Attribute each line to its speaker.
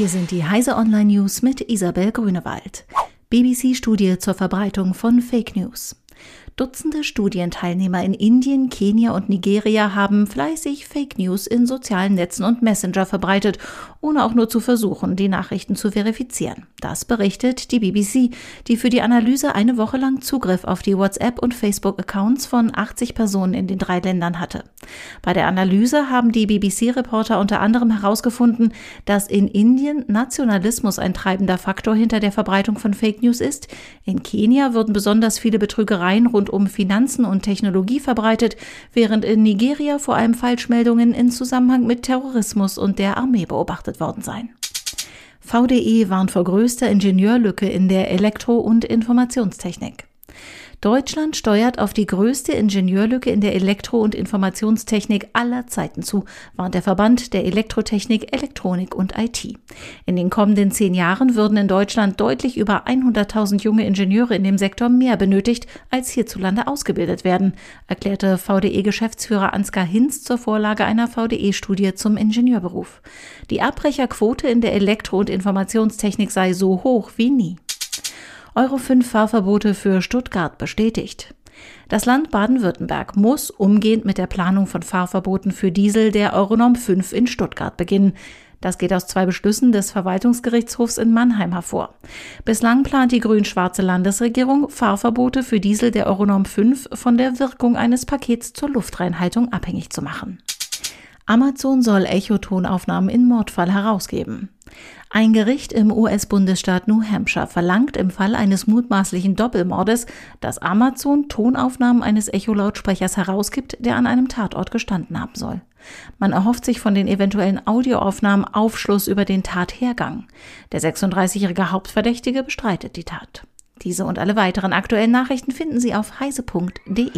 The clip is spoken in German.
Speaker 1: Hier sind die Heise Online News mit Isabel Grünewald. BBC-Studie zur Verbreitung von Fake News. Dutzende Studienteilnehmer in Indien, Kenia und Nigeria haben fleißig Fake News in sozialen Netzen und Messenger verbreitet, ohne auch nur zu versuchen, die Nachrichten zu verifizieren. Das berichtet die BBC, die für die Analyse eine Woche lang Zugriff auf die WhatsApp- und Facebook-Accounts von 80 Personen in den drei Ländern hatte. Bei der Analyse haben die BBC-Reporter unter anderem herausgefunden, dass in Indien Nationalismus ein treibender Faktor hinter der Verbreitung von Fake News ist. In Kenia würden besonders viele Betrügereien rund um Finanzen und Technologie verbreitet, während in Nigeria vor allem Falschmeldungen in Zusammenhang mit Terrorismus und der Armee beobachtet worden seien. VDE warnt vor größter Ingenieurlücke in der Elektro- und Informationstechnik. Deutschland steuert auf die größte Ingenieurlücke in der Elektro- und Informationstechnik aller Zeiten zu, warnt der Verband der Elektrotechnik, Elektronik und IT. In den kommenden zehn Jahren würden in Deutschland deutlich über 100.000 junge Ingenieure in dem Sektor mehr benötigt, als hierzulande ausgebildet werden, erklärte VDE-Geschäftsführer Ansgar Hinz zur Vorlage einer VDE-Studie zum Ingenieurberuf. Die Abbrecherquote in der Elektro- und Informationstechnik sei so hoch wie nie. Euro 5 Fahrverbote für Stuttgart bestätigt. Das Land Baden-Württemberg muss umgehend mit der Planung von Fahrverboten für Diesel der Euronorm 5 in Stuttgart beginnen. Das geht aus zwei Beschlüssen des Verwaltungsgerichtshofs in Mannheim hervor. Bislang plant die grün-schwarze Landesregierung, Fahrverbote für Diesel der Euronorm 5 von der Wirkung eines Pakets zur Luftreinhaltung abhängig zu machen. Amazon soll Echotonaufnahmen in Mordfall herausgeben. Ein Gericht im US-Bundesstaat New Hampshire verlangt im Fall eines mutmaßlichen Doppelmordes, dass Amazon Tonaufnahmen eines Echolautsprechers herausgibt, der an einem Tatort gestanden haben soll. Man erhofft sich von den eventuellen Audioaufnahmen Aufschluss über den Tathergang. Der 36-jährige Hauptverdächtige bestreitet die Tat. Diese und alle weiteren aktuellen Nachrichten finden Sie auf heise.de.